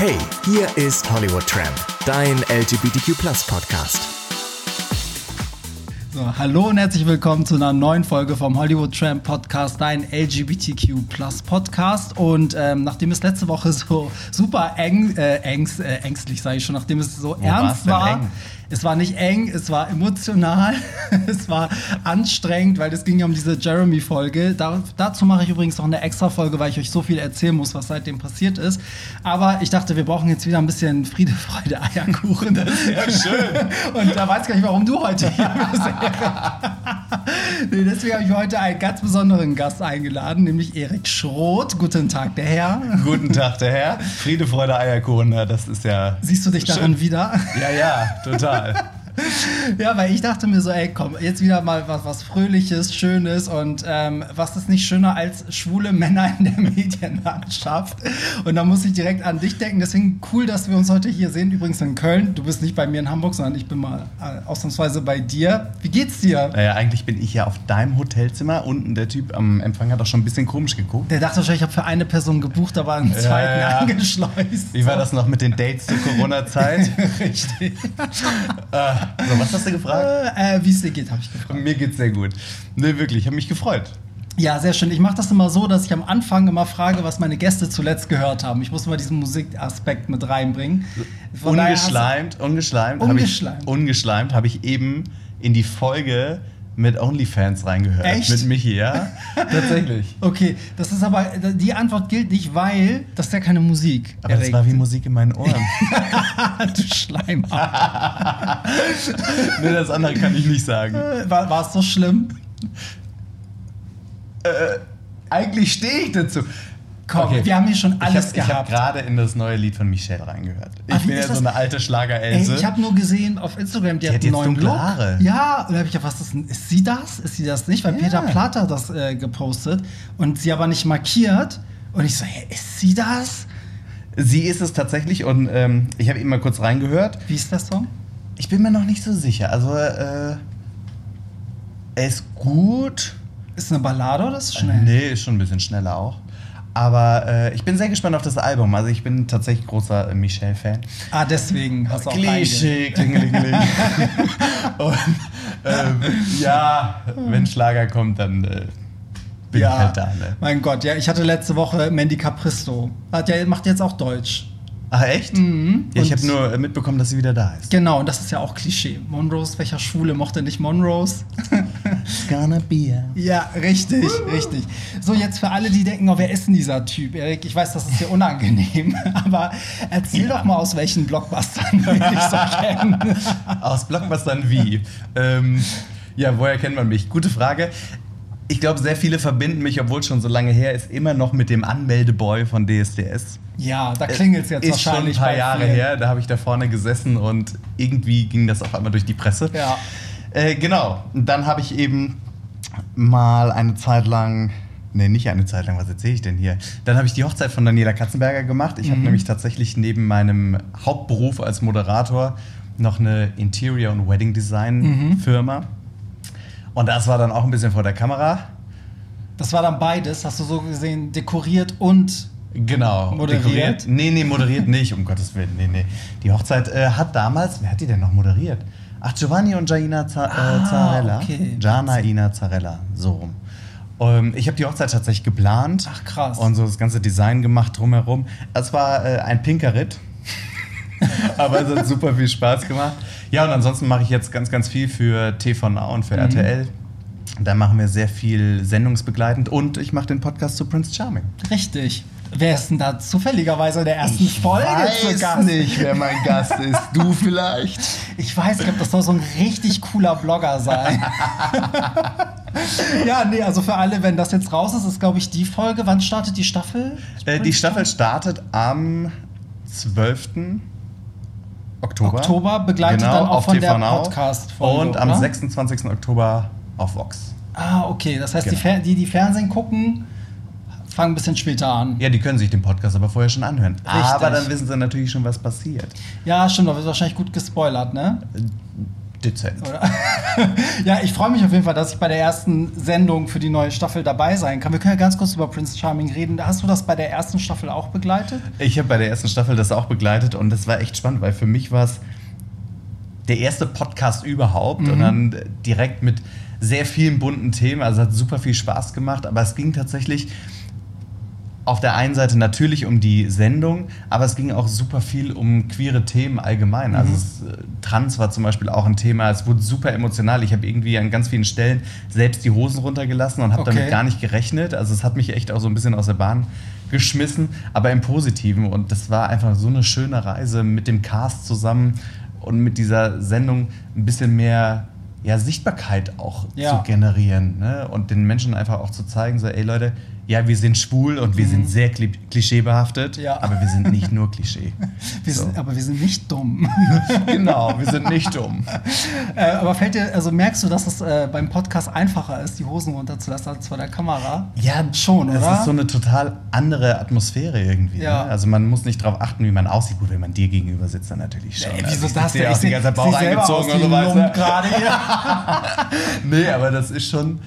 Hey, hier ist Hollywood Tramp, dein LGBTQ Podcast. So, hallo und herzlich willkommen zu einer neuen Folge vom Hollywood Tramp Podcast, dein LGBTQ Podcast. Und ähm, nachdem es letzte Woche so super eng, äh, ängst, äh, ängstlich, sage ich schon, nachdem es so Wo ernst war, eng? Es war nicht eng, es war emotional, es war anstrengend, weil es ging ja um diese Jeremy-Folge. Da, dazu mache ich übrigens noch eine extra Folge, weil ich euch so viel erzählen muss, was seitdem passiert ist. Aber ich dachte, wir brauchen jetzt wieder ein bisschen Friede, Freude, Eierkuchen. Das ist ja schön. Und da weiß ich gar nicht, warum du heute hier bist. nee, deswegen habe ich heute einen ganz besonderen Gast eingeladen, nämlich Erik Schroth. Guten Tag, der Herr. Guten Tag, der Herr. Friede, Freude, Eierkuchen, das ist ja. Siehst du dich darin Schön. wieder? Ja, ja, total. God. Ja, weil ich dachte mir so, ey, komm, jetzt wieder mal was, was Fröhliches, Schönes und ähm, was ist nicht schöner als schwule Männer in der Medienlandschaft? Und da muss ich direkt an dich denken. Deswegen cool, dass wir uns heute hier sehen. Übrigens in Köln. Du bist nicht bei mir in Hamburg, sondern ich bin mal äh, ausnahmsweise bei dir. Wie geht's dir? Naja, eigentlich bin ich ja auf deinem Hotelzimmer. Unten der Typ am Empfang hat auch schon ein bisschen komisch geguckt. Der dachte wahrscheinlich, ich habe für eine Person gebucht, aber einen zweiten ja. angeschleust. Wie war das noch mit den Dates zur Corona-Zeit? Richtig. äh, so, was hast du gefragt? äh, Wie es dir geht, habe ich gefragt. Mir geht's sehr gut. Nee, wirklich, ich habe mich gefreut. Ja, sehr schön. Ich mache das immer so, dass ich am Anfang immer frage, was meine Gäste zuletzt gehört haben. Ich muss mal diesen Musikaspekt mit reinbringen. Von du- Ungeschleimt, ungeschleimt. hab Ungeschleimt. Ich, ungeschleimt habe ich eben in die Folge mit OnlyFans reingehört. Echt? Mit Michi, ja? Tatsächlich. Okay, das ist aber, die Antwort gilt nicht, weil das ist ja keine Musik. Aber das Erik. war wie Musik in meinen Ohren. du Schleim. nee, das andere kann ich nicht sagen. War, war es so schlimm? Eigentlich stehe ich dazu. Komm, wir haben hier schon alles ich hab, Ich gehabt. habe gerade in das neue Lied von Michelle reingehört. Ich wie bin ja so eine alte Schlager-Else. ich habe nur gesehen auf Instagram, die, Die hat hat einen neuen Look. Haare. Ja, und da habe ich ja, was ist? Ist sie das? Ist sie das nicht? Weil Ja. Peter Platt hat das äh, gepostet und sie aber nicht markiert. Und ich so, hey, ist sie das? Sie ist es tatsächlich und ähm, ich habe eben mal kurz reingehört. Wie ist der Song? Ich bin mir noch nicht so sicher. Also, äh, er ist gut. Ist eine Ballade oder ist es schnell? Nee, ist schon ein bisschen schneller auch. Aber äh, ich bin sehr gespannt auf das Album. Also ich bin tatsächlich großer äh, Michelle-Fan. Ah, deswegen hast du auch Klischee, klingelingeling. Und ähm, ja, wenn Schlager kommt, dann äh, bin ja, ich halt da. Ne? mein Gott, ja, ich hatte letzte Woche Mandy Capristo. Hat ja, macht jetzt auch Deutsch. Ach echt? Mhm. Ja, ich habe nur äh, mitbekommen, dass sie wieder da ist. Genau, und das ist ja auch Klischee. Monrose, welcher Schwule mochte nicht Monrose? Gonna be a Ja, richtig, richtig. So, jetzt für alle, die denken, oh, wer ist denn dieser Typ? Erik, ich weiß, das ist dir unangenehm, aber erzähl doch mal, aus welchen Blockbustern wir dich so kennen. Aus Blockbustern wie? ähm, ja, woher kennt man mich? Gute Frage. Ich glaube, sehr viele verbinden mich, obwohl es schon so lange her ist, immer noch mit dem Anmeldeboy von DSDS. Ja, da klingelt es jetzt ist schon ein wahrscheinlich paar bei Jahre vielen. her. Da habe ich da vorne gesessen und irgendwie ging das auf einmal durch die Presse. Ja. Äh, genau. Und dann habe ich eben mal eine Zeit lang. Nee, nicht eine Zeit lang, was erzähle ich denn hier? Dann habe ich die Hochzeit von Daniela Katzenberger gemacht. Ich Mhm. habe nämlich tatsächlich neben meinem Hauptberuf als Moderator noch eine Interior- und Wedding Mhm. Und das war dann auch ein bisschen vor der Kamera. Das war dann beides, hast du so gesehen, dekoriert und Genau. Moderiert? Nee, nee, moderiert nicht, um Gottes Willen. Nee, nee. Die Hochzeit äh, hat damals, wer hat die denn noch moderiert? Ach, Giovanni und Jaina Za Ah, äh, Zarella. okay. Gianna Ina Zarella, so rum. Ähm, ich habe die Hochzeit tatsächlich geplant. Ach, krass. Und so das ganze Design gemacht drumherum. Es war äh, ein pinker Ritt. Aber es hat super viel Spaß gemacht. Ja, und ansonsten mache ich jetzt ganz, ganz viel für TV und für Mhm. RTL. Da machen wir sehr viel sendungsbegleitend und ich mache den Podcast zu Prince Charming. richtig. Wer ist denn da zufälligerweise in der ersten Folge zu Gast? nicht, wer mein Gast ist. Du vielleicht? Ich weiß, ich glaube, das soll so ein richtig cooler Blogger sein. ja, nee, also für alle, wenn das jetzt raus ist, ist, glaube ich, die Folge. Wann startet die Staffel? Äh, die Staffel startet am 12. Oktober. Oktober, begleitet dann auch von TV der Now. Podcast-Folge, Und am oder? 26. Oktober auf Vox. Ah, okay. Das heißt, die, Genau. Die, die Fernsehen gucken, fangen ein bisschen später an. Ja, die können sich den Podcast aber vorher schon anhören. Richtig. Aber dann wissen sie natürlich schon, was passiert. Ja, stimmt, da wird wahrscheinlich gut gespoilert, ne? Dezent. Oder? ja, ich freue mich auf jeden Fall, dass ich bei der ersten Sendung für die neue Staffel dabei sein kann. Wir können ja ganz kurz über Prince Charming reden. Hast du das bei der ersten Staffel auch begleitet? Ich habe bei der ersten Staffel das auch begleitet und das war echt spannend, weil für mich war es der erste Podcast überhaupt und dann direkt mit sehr vielen bunten Themen. Also hat super viel Spaß gemacht, aber es ging tatsächlich auf der einen Seite natürlich um die Sendung, aber es ging auch super viel um queere Themen allgemein. Also es, äh, Trans war zum Beispiel auch ein Thema. Es wurde super emotional. Ich habe irgendwie an ganz vielen Stellen selbst die Hosen runtergelassen und habe Okay. damit gar nicht gerechnet. Also es hat mich echt auch so ein bisschen aus der Bahn geschmissen, aber im Positiven. Und das war einfach so eine schöne Reise mit dem Cast zusammen und mit dieser Sendung ein bisschen mehr ja, Sichtbarkeit auch Ja. zu generieren ne? und den Menschen einfach auch zu zeigen, so, ey Leute, ja, wir sind schwul und wir sind sehr kli klischeebehaftet, Mhm. Ja. aber wir sind nicht nur Klischee. Wir So. sind, aber wir sind nicht dumm. genau, wir sind nicht dumm. äh, aber fällt dir, also merkst du, dass es äh, beim Podcast einfacher ist, die Hosen runterzulassen als vor der Kamera? Ja, Schon, Es oder? ist so eine total andere Atmosphäre irgendwie. Ja. Ne? Also man muss nicht darauf achten, wie man aussieht. Gut, wenn man dir gegenüber sitzt, dann natürlich schon. Ey, Also wieso ich das denn? ja auch die ganze Zeit Bauch eingezogen und so weiter. gerade hier. Nee, aber das ist schon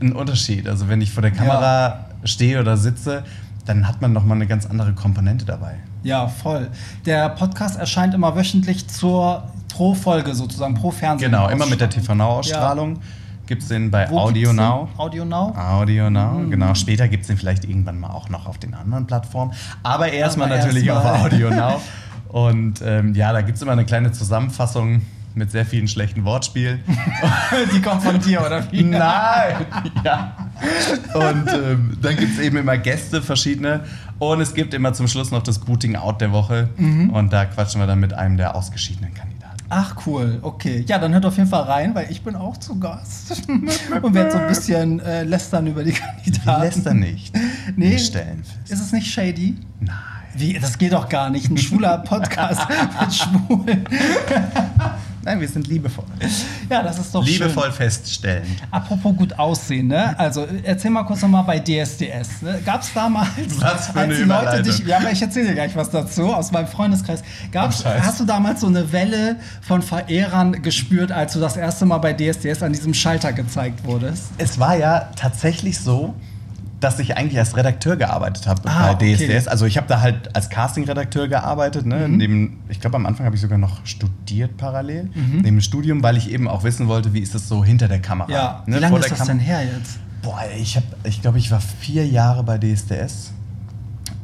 ein Unterschied. Also wenn ich vor der Kamera stehe oder sitze, dann hat man noch mal eine ganz andere Komponente dabei. Ja, voll. Der Podcast erscheint immer wöchentlich zur pro Folge sozusagen, pro Fernsehen. Genau, immer mit der TV Now-Ausstrahlung. Gibt es den bei Wo Audio? Now. Audio Now? Audio Now, genau. Später gibt es den vielleicht irgendwann mal auch noch auf den anderen Plattformen. Aber erstmal natürlich erstmal. auf Audio Now. Und ähm, ja, da gibt es immer eine kleine Zusammenfassung mit sehr vielen schlechten Wortspielen. Die kommt von dir, oder wie? Nein! ja. Und ähm, dann gibt es eben immer Gäste, verschiedene. Und es gibt immer zum Schluss noch das Booting Out der Woche. Und da quatschen wir dann mit einem der ausgeschiedenen Kandidaten. Ach cool, okay. Ja, dann hört auf jeden Fall rein, weil ich bin auch zu Gast. Und werde so ein bisschen äh, lästern über die Kandidaten. Wir lästern nicht. Nee. Wir stellen fest. Ist es nicht shady? Nein. Wie? Das geht doch gar nicht. Ein schwuler Podcast mit Schwulen. Nein, wir sind liebevoll. Ja, das ist doch liebevoll schön. feststellen. Apropos gut aussehen, ne? Also erzähl mal kurz nochmal bei DSDS. Ne? Gab es damals, Was für eine als die Leute dich, ja, aber ich erzähle dir gleich was dazu aus meinem Freundeskreis. Gab's, Oh, hast du damals so eine Welle von Verehrern gespürt, als du das erste Mal bei DSDS an diesem Schalter gezeigt wurdest? Es war ja tatsächlich so, dass ich eigentlich als Redakteur gearbeitet habe Ah, bei DSDS. okay. Also ich habe da halt als Castingredakteur gearbeitet. Ne? Mhm. Neben, ich glaube, am Anfang habe ich sogar noch studiert parallel, Mhm. neben dem Studium, weil ich eben auch wissen wollte, wie ist das so hinter der Kamera. Ja, ne? wie lange ist das Kam- denn her jetzt? Boah, ich habe, ich glaube, ich war vier Jahre bei DSDS.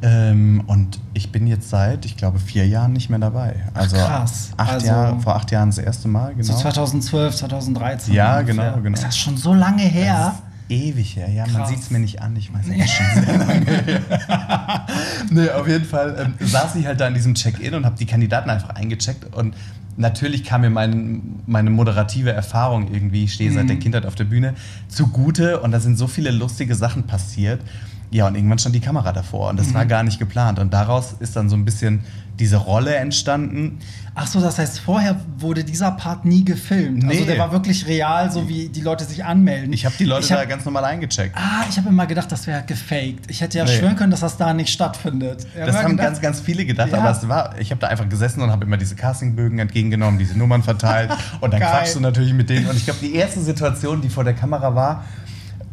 Ähm, und ich bin jetzt seit, ich glaube, vier Jahren nicht mehr dabei. Also krass. Acht Also- Jahre, vor acht Jahren das erste Mal, genau. So 2012, 2013. Ja, ungefähr. genau, genau. Ist das schon so lange her? Das ewig her, ja. Man Krass. sieht es mir nicht an, ich weiß, es ist schon sehr lange her. nee, auf jeden Fall ähm, saß ich halt da in diesem Check-in und habe die Kandidaten einfach eingecheckt und natürlich kam mir mein, meine moderative Erfahrung irgendwie, ich stehe seit Mhm. der Kindheit auf der Bühne, zugute und da sind so viele lustige Sachen passiert. Ja, und irgendwann stand die Kamera davor und das Mhm. war gar nicht geplant. Und daraus ist dann so ein bisschen diese Rolle entstanden. Ach so, das heißt, vorher wurde dieser Part nie gefilmt. Also Nee. der war wirklich real, so wie die Leute sich anmelden. Ich habe die Leute hab- da ganz normal eingecheckt. Ah, ich habe immer gedacht, das wäre gefaked. Ich hätte ja Nee. schwören können, dass das da nicht stattfindet. Ich hab Das immer haben gedacht- ganz, ganz viele gedacht, Ja. aber es war, ich habe da einfach gesessen und habe immer diese Castingbögen entgegengenommen, diese Nummern verteilt und dann Geil. quatschst du natürlich mit denen. Und ich glaube, die erste Situation, die vor der Kamera war,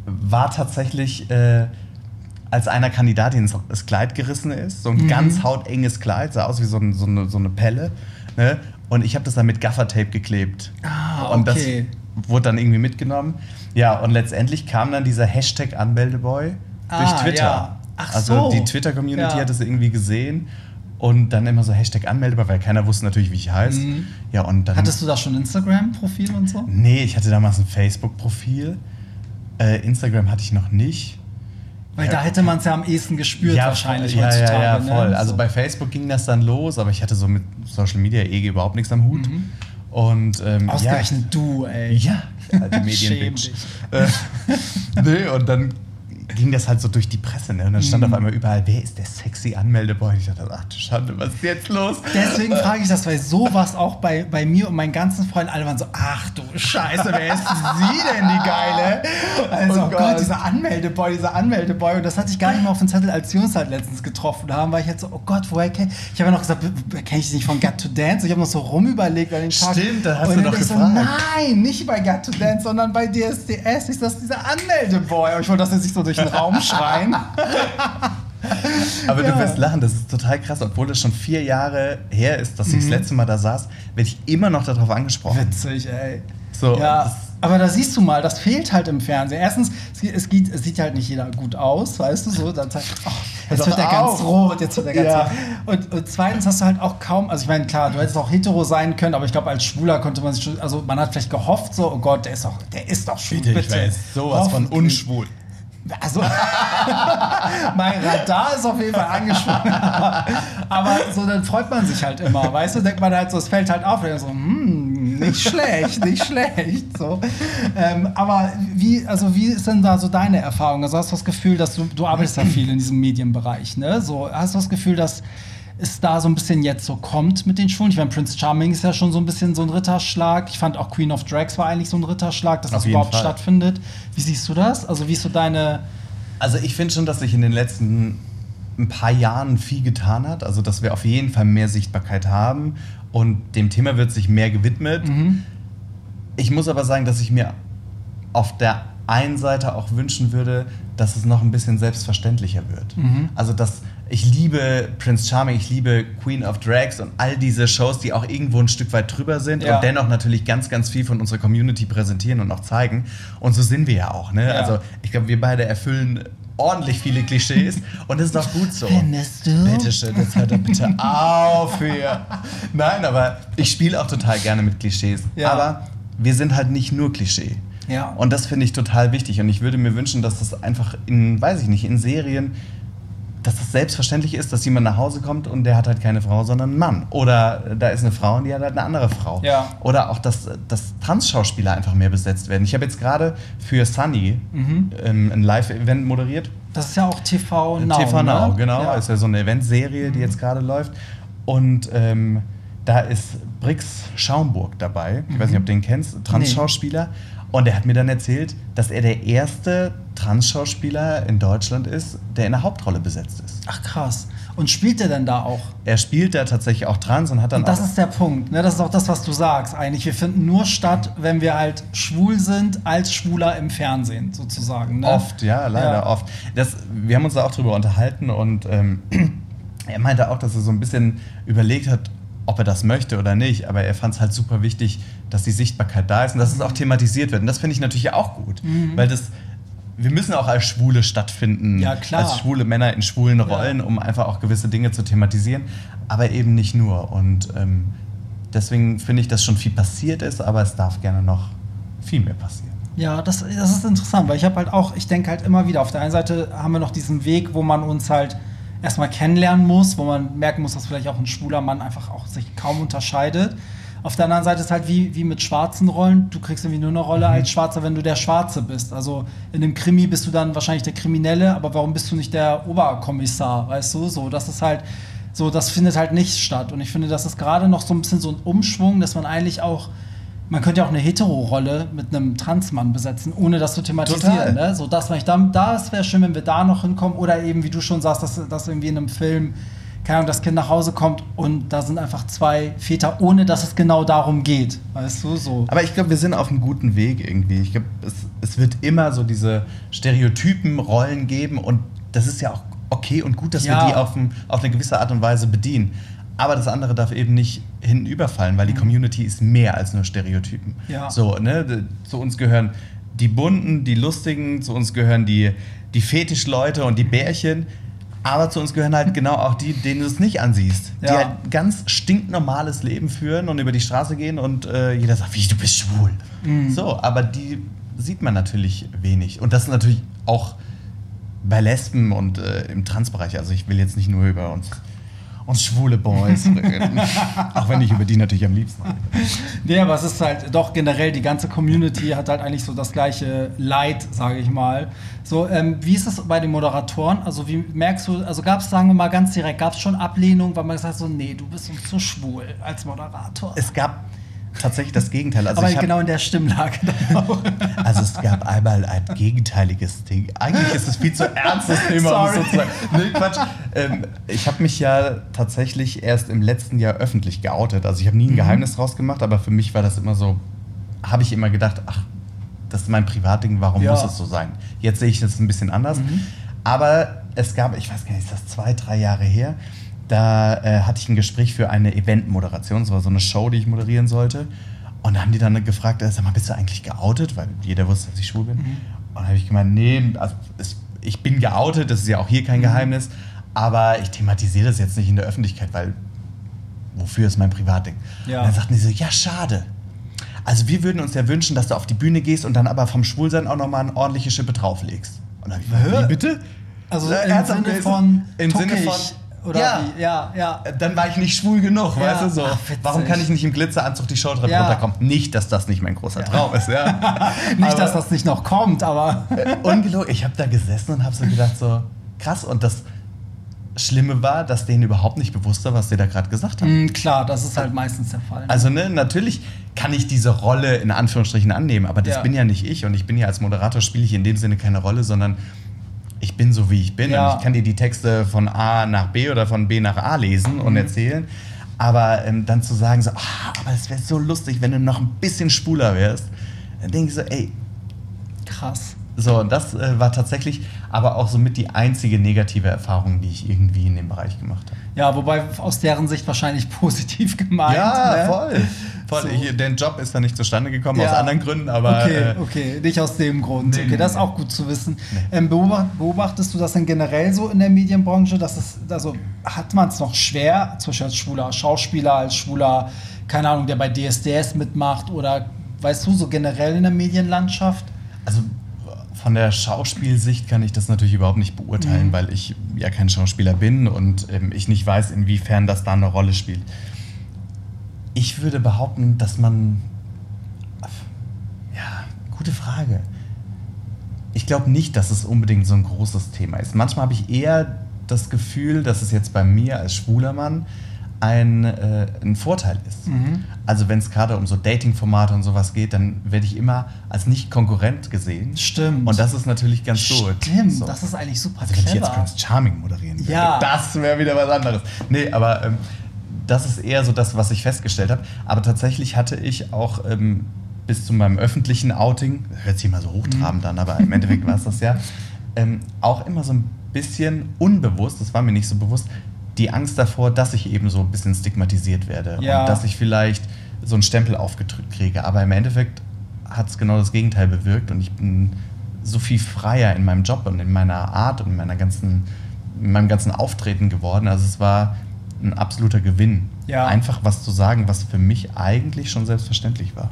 war tatsächlich, äh, als einer Kandidatin ins- das Kleid gerissen ist, so ein Mhm. ganz hautenges Kleid, sah aus wie so, ein, so, eine, so eine Pelle. Ne? Und ich habe das dann mit Gaffertape geklebt. Ah, Und das okay. wurde dann irgendwie mitgenommen. Ja, und letztendlich kam dann dieser Hashtag Anmeldeboy durch Ah, Twitter. ja. Ach also so. die Twitter-Community Ja. hat es irgendwie gesehen und dann immer so Hashtag Anmeldeboy, weil keiner wusste natürlich, wie ich heiße. Mhm. Ja, und dann. Hattest du da schon Instagram-Profil und so? Nee, ich hatte damals ein Facebook-Profil. Äh, Instagram hatte ich noch nicht. Weil Ja. da hätte man es ja am ehesten gespürt wahrscheinlich ja, heutzutage. Ja, ja, ne? voll. Also So. bei Facebook ging das dann los, aber ich hatte so mit Social Media eh überhaupt nichts am Hut. Und ähm, ja, Ausgerechnet du, ey. ja, alte Medienbitch. Äh, nee, und dann ging das halt so durch die Presse. Ne? Und dann stand auf einmal überall, wer ist der sexy Anmeldeboy? Ich dachte, ach du Schande, was ist jetzt los? Deswegen frage ich das, weil sowas auch bei, bei mir und meinen ganzen Freunden alle waren so, ach du Scheiße, wer ist sie denn, die Geile? Also, Oh oh Gott, Gott. dieser Anmeldeboy, dieser Anmeldeboy. Und das hatte ich gar nicht mal auf dem Zettel, als wir uns halt letztens getroffen haben, weil ich jetzt so, oh Gott, woher kenn ich? Ich habe ja noch gesagt, kenne ich dich nicht von Got to Dance? Ich habe noch so rumüberlegt an den Tag. Stimmt, da hast und du doch ich so, gefragt. nein, nicht bei Got to Dance, sondern bei DSDS ist das dieser Anmeldeboy. Aber ich wollte das jetzt nicht so durch den Raum schreien. Aber Ja. du wirst lachen, das ist total krass. Obwohl es schon vier Jahre her ist, dass ich das letzte Mal da saß, werde ich immer noch darauf angesprochen. Witzig, ey. So, ja, das- aber da siehst du mal, das fehlt halt im Fernsehen. Erstens, es, geht- es, sieht halt nicht jeder gut aus, weißt du, so. Dann sagt, oh, jetzt wird er ganz rot, jetzt wird er ganz Ja. rot. Und, und zweitens hast du halt auch kaum, also ich meine, klar, du hättest auch hetero sein können, aber ich glaube, als Schwuler konnte man sich schon, also man hat vielleicht gehofft, so, oh Gott, der ist doch, der ist doch schwul, Bitte, bitte. ich weiß sowas von unschwul. Also, mein Radar ist auf jeden Fall angesprochen. Aber, aber so, dann freut man sich halt immer, weißt du? Denkt man halt so, es fällt halt auf. Und dann so, hm, nicht schlecht, nicht schlecht. So. Ähm, aber wie, also wie ist denn da so deine Erfahrung? Also hast du das Gefühl, dass du, du arbeitest ja viel in diesem Medienbereich, ne? So, hast du das Gefühl, dass es da so ein bisschen jetzt so kommt mit den Schulen? Ich meine, Prince Charming ist ja schon so ein bisschen so ein Ritterschlag. Ich fand auch Queen of Drags war eigentlich so ein Ritterschlag, dass Auf das überhaupt Fall. stattfindet. Wie siehst du das? Also wie ist so deine... Also ich finde schon, dass sich in den letzten ein paar Jahren viel getan hat. Also dass wir auf jeden Fall mehr Sichtbarkeit haben und dem Thema wird sich mehr gewidmet. Ich muss aber sagen, dass ich mir auf der einen Seite auch wünschen würde, dass es noch ein bisschen selbstverständlicher wird. Also dass ich liebe Prince Charming, ich liebe Queen of Drags und all diese Shows, die auch irgendwo ein Stück weit drüber sind Ja. und dennoch natürlich ganz, ganz viel von unserer Community präsentieren und auch zeigen. Und so sind wir ja auch. Ne? Ja. Also ich glaube, wir beide erfüllen ordentlich viele Klischees und das ist doch gut so. Findest du? Bitte schön, jetzt hört er bitte auf hier. Nein, aber ich spiele auch total gerne mit Klischees. Ja. Aber wir sind halt nicht nur Klischee. Ja. Und das finde ich total wichtig. Und ich würde mir wünschen, dass das einfach in, weiß ich nicht, in Serien, dass das selbstverständlich ist, dass jemand nach Hause kommt und der hat halt keine Frau, sondern einen Mann. Oder da ist eine Frau und die hat halt eine andere Frau. Ja. Oder auch, dass, dass Trans-Schauspieler einfach mehr besetzt werden. Ich habe jetzt gerade für Sunny Mhm. ähm, ein Live-Event moderiert. Das ist ja auch TV Now. TV Now, ne? genau. Ja. Mhm. Ist ja so eine Eventserie, die jetzt gerade läuft. Und ähm, da ist Brix Schaumburg dabei. Ich weiß nicht, ob du den kennst, Trans-Schauspieler. Und er hat mir dann erzählt, dass er der erste Trans-Schauspieler in Deutschland ist, der in der Hauptrolle besetzt ist. Ach krass. Und spielt der denn da auch? Er spielt da tatsächlich auch Trans und hat dann Und das ist der Punkt. Ne? Das ist auch das, was du sagst eigentlich. Wir finden nur statt, wenn wir halt schwul sind, als Schwuler im Fernsehen sozusagen. Ne? Oft, ja, leider Ja. oft. Das, wir haben uns da auch drüber unterhalten und ähm, er meinte auch, dass er so ein bisschen überlegt hat, ob er das möchte oder nicht, aber er fand es halt super wichtig, dass die Sichtbarkeit da ist und dass es auch thematisiert wird. Und das finde ich natürlich auch gut, weil das, wir müssen auch als Schwule stattfinden, Ja, klar. als schwule Männer in schwulen Rollen, um einfach auch gewisse Dinge zu thematisieren, aber eben nicht nur. Und ähm, deswegen finde ich, dass schon viel passiert ist, aber es darf gerne noch viel mehr passieren. Ja, das, das ist interessant, weil ich habe halt auch, ich denke halt immer wieder, auf der einen Seite haben wir noch diesen Weg, wo man uns halt erstmal kennenlernen muss, wo man merken muss, dass vielleicht auch ein schwuler Mann einfach auch sich kaum unterscheidet. Auf der anderen Seite ist halt wie, wie mit schwarzen Rollen. Du kriegst irgendwie nur eine Rolle als Schwarzer, wenn du der Schwarze bist. Also in dem Krimi bist du dann wahrscheinlich der Kriminelle, aber warum bist du nicht der Oberkommissar, weißt du? So, das ist halt, so, das findet halt nicht statt. Und ich finde, das ist gerade noch so ein bisschen so ein Umschwung, dass man eigentlich auch man könnte ja auch eine Hetero-Rolle mit einem Transmann besetzen, ohne das zu thematisieren. Ne? So, das, ich, da, das wäre schön, wenn wir da noch hinkommen. Oder eben, wie du schon sagst, dass, dass irgendwie in einem Film, keine Ahnung, das Kind nach Hause kommt und da sind einfach zwei Väter, ohne dass es genau darum geht. Weißt du, so. Aber ich glaube, wir sind auf einem guten Weg irgendwie. Ich glaube, es, es wird immer so diese Stereotypen, Rollen geben und das ist ja auch okay und gut, dass Ja. wir die auf, ein, auf eine gewisse Art und Weise bedienen. Aber das andere darf eben nicht hinten überfallen, weil die Community ist mehr als nur Stereotypen. Ja. So, ne? Zu uns gehören die Bunten, die Lustigen, zu uns gehören die, die Fetischleute und die Bärchen. Aber zu uns gehören halt genau auch die, denen du es nicht ansiehst. Die Ja. halt ein ganz stinknormales Leben führen und über die Straße gehen und äh, jeder sagt, wie, du bist schwul. So, aber die sieht man natürlich wenig. Und das ist natürlich auch bei Lesben und äh, im Transbereich. Also ich will jetzt nicht nur über uns und schwule Boys reden. Auch wenn ich über die natürlich am liebsten rede. Nee, aber es ist halt doch generell, die ganze Community hat halt eigentlich so das gleiche Leid, sage ich mal. So, ähm, wie ist es bei den Moderatoren? Also, wie merkst du, also gab es, sagen wir mal ganz direkt, gab es schon Ablehnung, weil man gesagt hat, so, nee, du bist uns zu schwul als Moderator. Es gab tatsächlich das Gegenteil. Also aber ich hab- genau in der Stimmlage. Also es gab einmal ein gegenteiliges Ding. Eigentlich ist es viel zu ernstes Thema. Um es Sorry. so zu sagen. Nee, Quatsch. Ähm, ich habe mich ja tatsächlich erst im letzten Jahr öffentlich geoutet. Also ich habe nie Mhm. ein Geheimnis draus gemacht, aber für mich war das immer so, habe ich immer gedacht, ach, das ist mein Privatding, warum Ja. muss es so sein? Jetzt sehe ich das ein bisschen anders. Mhm. Aber es gab, ich weiß gar nicht, ist das zwei, drei Jahre her, da äh, hatte ich ein Gespräch für eine Eventmoderation, das war so eine Show, die ich moderieren sollte. Und da haben die dann gefragt, äh, sag mal, bist du eigentlich geoutet? Weil jeder wusste, dass ich schwul bin. Und dann habe ich gemeint, nee, also ich bin geoutet, das ist ja auch hier kein Geheimnis, aber ich thematisiere das jetzt nicht in der Öffentlichkeit, weil wofür ist mein Privatding? Ja. Und dann sagten die so, ja, schade. Also wir würden uns ja wünschen, dass du auf die Bühne gehst und dann aber vom Schwulsein auch nochmal eine ordentliche Schippe drauflegst. Und dann hab ich gesagt, bitte? Also im Sinne von im Sinne von- oder Ja. wie? Ja, ja. Dann war ich nicht schwul genug, Ja. weißt du so. Ach. Warum kann ich nicht im Glitzeranzug die Showtreppe Ja. runterkommen? Nicht, dass das nicht mein großer Traum ist, ja. Nicht, Aber- dass das nicht noch kommt, aber Ungelogen, ich habe da gesessen und habe so gedacht, so krass. Und das Schlimme war, dass denen überhaupt nicht bewusst war, was die da gerade gesagt haben. Mm, klar, das ist halt meistens der Fall. Also ne, natürlich kann ich diese Rolle in Anführungsstrichen annehmen, aber das bin ja nicht ich. Und ich bin ja als Moderator, spiele ich in dem Sinne keine Rolle, sondern ich bin so, wie ich bin. Ja. Und ich kann dir die Texte von A nach B oder von B nach A lesen Mhm. und erzählen. Aber ähm, dann zu sagen, so, ah, aber es wäre so lustig, wenn du noch ein bisschen schwuler wärst, dann denke ich so, ey, krass. so, und das äh, war tatsächlich aber auch somit die einzige negative Erfahrung, die ich irgendwie in dem Bereich gemacht habe. Ja, wobei aus deren Sicht wahrscheinlich positiv gemeint. ne? voll. Voll. So. Ich, der Job ist dann nicht zustande gekommen, Ja. aus anderen Gründen, aber. okay, äh, okay, nicht aus dem Grund. Nee, okay, nee, das ist nee. auch gut zu wissen. Ähm, beobacht, beobachtest du das denn generell so in der Medienbranche? Dass es, also hat man es noch schwer, zum Beispiel als schwuler Schauspieler, als schwuler, keine Ahnung, der bei DSDS mitmacht oder weißt du, so generell in der Medienlandschaft? Also von der Schauspielsicht kann ich das natürlich überhaupt nicht beurteilen, Mhm. weil ich ja kein Schauspieler bin und ähm, ich nicht weiß, inwiefern das da eine Rolle spielt. Ich würde behaupten, dass man. Ja, gute Frage. Ich glaube nicht, dass es unbedingt so ein großes Thema ist. Manchmal habe ich eher das Gefühl, dass es jetzt bei mir als schwuler Mann ein, äh, ein Vorteil ist. Mhm. Also wenn es gerade um so Dating-Formate und sowas geht, dann werde ich immer als nicht Konkurrent gesehen. Stimmt. Und das ist natürlich ganz gut. Stimmt, So. das ist eigentlich super Also wenn ich jetzt clever. Prince Charming moderieren würde, Ja. das wäre wieder was anderes. Nee, aber ähm, das ist eher so das, was ich festgestellt habe. Aber tatsächlich hatte ich auch ähm, bis zu meinem öffentlichen Outing, hört sich immer so hochtrabend an, aber im Endeffekt war es das ja, ähm, auch immer so ein bisschen unbewusst, das war mir nicht so bewusst, die Angst davor, dass ich eben so ein bisschen stigmatisiert werde Ja. und dass ich vielleicht so einen Stempel aufgedrückt kriege. Aber im Endeffekt hat es genau das Gegenteil bewirkt und ich bin so viel freier in meinem Job und in meiner Art und in meiner ganzen, in meinem ganzen Auftreten geworden. Also es war ein absoluter Gewinn. Ja. Einfach was zu sagen, was für mich eigentlich schon selbstverständlich war.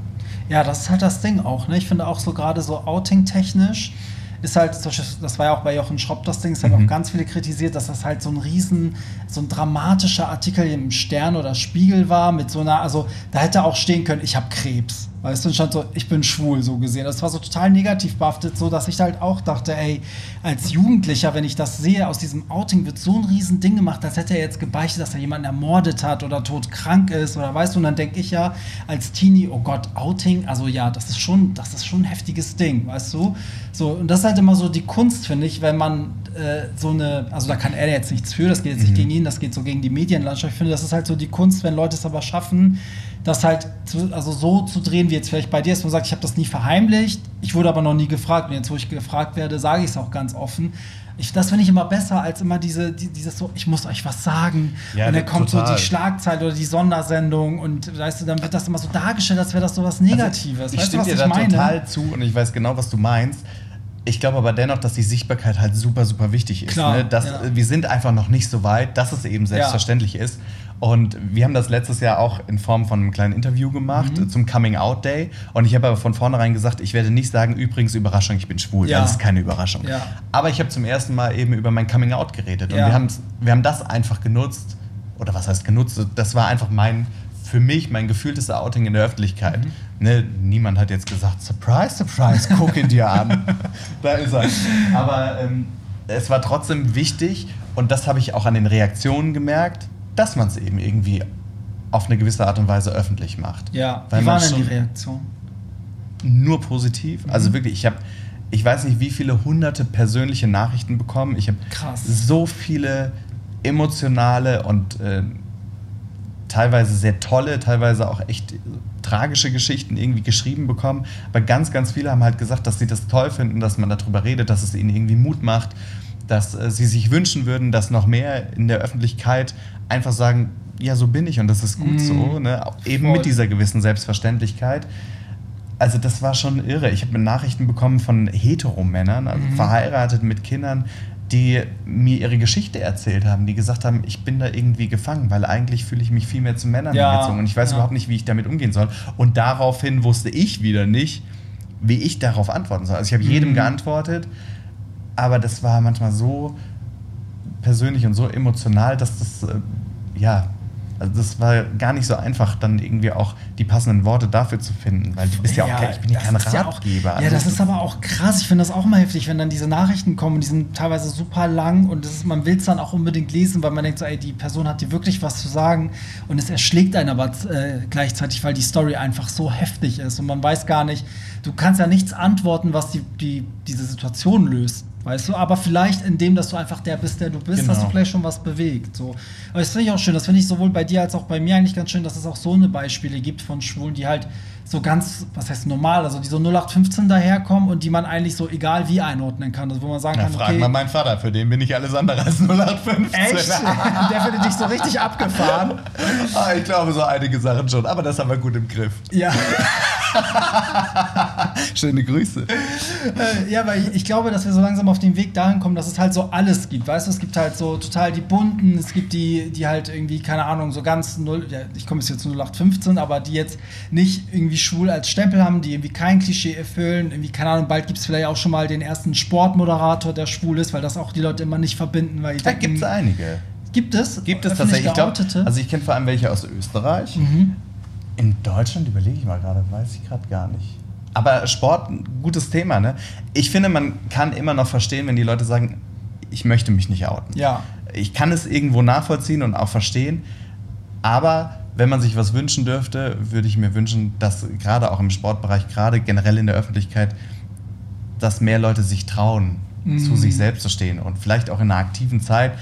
Ja, das ist halt das Ding auch. Ne? Ich finde auch so gerade so outing-technisch ist halt, das war ja auch bei Jochen Schropp das Ding, es haben Mhm. auch ganz viele kritisiert, dass das halt so ein riesen, so ein dramatischer Artikel im Stern oder Spiegel war, mit so einer, also da hätte auch stehen können, ich habe Krebs. Weißt du, und stand so, ich bin schwul, so gesehen. Das war so total negativ behaftet, so dass ich halt auch dachte, ey, als Jugendlicher, wenn ich das sehe, aus diesem Outing wird so ein riesen Ding gemacht, als hätte er jetzt gebeichtet, dass er jemanden ermordet hat oder todkrank ist oder weißt du, und dann denke ich ja als Teenie, oh Gott, Outing, also ja, das ist schon, das ist schon ein heftiges Ding, weißt du? So, und das ist halt immer so die Kunst, finde ich, wenn man äh, so eine, also da kann er jetzt nichts für, das geht jetzt nicht gegen ihn, das geht so gegen die Medienlandschaft. Ich finde, das ist halt so die Kunst, wenn Leute es aber schaffen, das halt zu, also so zu drehen, wie jetzt vielleicht bei dir ist, man sagt, ich habe das nie verheimlicht, ich wurde aber noch nie gefragt. Und jetzt, wo ich gefragt werde, sage ich es auch ganz offen. Ich, das finde ich immer besser als immer diese, die, dieses so, ich muss euch was sagen. Ja, und dann kommt so total. die Schlagzeile oder die Sondersendung und weißt du, dann wird das immer so dargestellt, als wäre das so was Negatives. Also, ich weißt du, stimme was dir da meine? total zu und ich weiß genau, was du meinst. Ich glaube aber dennoch, dass die Sichtbarkeit halt super, super wichtig ist. Klar, ne? dass, ja. Wir sind einfach noch nicht so weit, dass es eben selbstverständlich ist. Und wir haben das letztes Jahr auch in Form von einem kleinen Interview gemacht Mhm. zum Coming Out Day. Und ich habe aber von vornherein gesagt, ich werde nicht sagen, übrigens Überraschung, ich bin schwul. Ja. Das ist keine Überraschung. Ja. Aber ich habe zum ersten Mal eben über mein Coming Out geredet. Und wir, haben's- wir haben das einfach genutzt, oder was heißt genutzt, das war einfach mein, für mich mein gefühltes Outing in der Öffentlichkeit. Mhm. Ne, niemand hat jetzt gesagt, Surprise, Surprise, guck ihn dir an. da ist er. Aber ähm, es war trotzdem wichtig und das habe ich auch an den Reaktionen gemerkt, dass man es eben irgendwie auf eine gewisse Art und Weise öffentlich macht. Ja, Weil wie war denn die Reaktion? Nur positiv. Mhm. Also wirklich, ich habe, ich weiß nicht, wie viele hunderte persönliche Nachrichten bekommen. Ich habe so viele emotionale und äh, teilweise sehr tolle, teilweise auch echt tragische Geschichten irgendwie geschrieben bekommen. Aber ganz, ganz viele haben halt gesagt, dass sie das toll finden, dass man darüber redet, dass es ihnen irgendwie Mut macht, dass äh, sie sich wünschen würden, dass noch mehr in der Öffentlichkeit einfach sagen, ja, so bin ich und das ist gut mm, so, ne? eben voll. mit dieser gewissen Selbstverständlichkeit. Also das war schon irre. Ich habe Nachrichten bekommen von Heteromännern, also mhm. verheiratet mit Kindern, die mir ihre Geschichte erzählt haben, die gesagt haben, ich bin da irgendwie gefangen, weil eigentlich fühle ich mich viel mehr zu Männern ja, hingezogen und ich weiß ja. überhaupt nicht, wie ich damit umgehen soll. Und daraufhin wusste ich wieder nicht, wie ich darauf antworten soll. Also ich habe mhm. jedem geantwortet, aber das war manchmal so persönlich und so emotional, dass das äh, ja also das war gar nicht so einfach, dann irgendwie auch die passenden Worte dafür zu finden, weil du bist ja, ja auch, ich bin ja kein Ratgeber. Ja, auch, ja, das ist aber auch krass. Ich finde das auch mal heftig, wenn dann diese Nachrichten kommen, die sind teilweise super lang und ist, man will es dann auch unbedingt lesen, weil man denkt so, ey, die Person hat dir wirklich was zu sagen und es erschlägt einen aber äh, gleichzeitig, weil die Story einfach so heftig ist und man weiß gar nicht, du kannst ja nichts antworten, was die, die, diese Situation löst weißt du? Aber vielleicht in dem, dass du einfach der bist, der du bist, genau. hast du genau. vielleicht schon was bewegt. So. Aber das finde ich auch schön. Das finde ich sowohl bei dir als auch bei mir eigentlich ganz schön, dass es auch so eine Beispiele gibt von Schwulen, die halt so ganz, was heißt normal, also die so 0815 daherkommen und die man eigentlich so egal wie einordnen kann. Also wo man sagen ja, kann, frag okay. mal meinen Vater, für den bin ich alles andere als 0815. Echt? Der findet dich so richtig abgefahren. ah, ich glaube so einige Sachen schon, aber das haben wir gut im Griff. Ja. Schöne Grüße. Äh, ja, weil ich glaube, dass wir so langsam auf den Weg dahin kommen, dass es halt so alles gibt. Weißt du, es gibt halt so total die bunten, es gibt die, die halt irgendwie, keine Ahnung, so ganz null, ja, ich komme jetzt zu 0815, aber die jetzt nicht irgendwie schwul als Stempel haben, die irgendwie kein Klischee erfüllen. Irgendwie, keine Ahnung, bald gibt es vielleicht auch schon mal den ersten Sportmoderator, der schwul ist, weil das auch die Leute immer nicht verbinden. Weil da gibt es einige. Gibt es? Gibt es tatsächlich. Ich glaub, also ich kenne vor allem welche aus Österreich. Mhm. In Deutschland überlege ich mal gerade, weiß ich gerade gar nicht. Aber Sport, gutes Thema, ne? Ich finde, man kann immer noch verstehen, wenn die Leute sagen, ich möchte mich nicht outen. Ja. Ich kann es irgendwo nachvollziehen und auch verstehen, aber wenn man sich was wünschen dürfte, würde ich mir wünschen, dass gerade auch im Sportbereich, gerade generell in der Öffentlichkeit, dass mehr Leute sich trauen, mhm. zu sich selbst zu stehen. Und vielleicht auch in einer aktiven Zeit.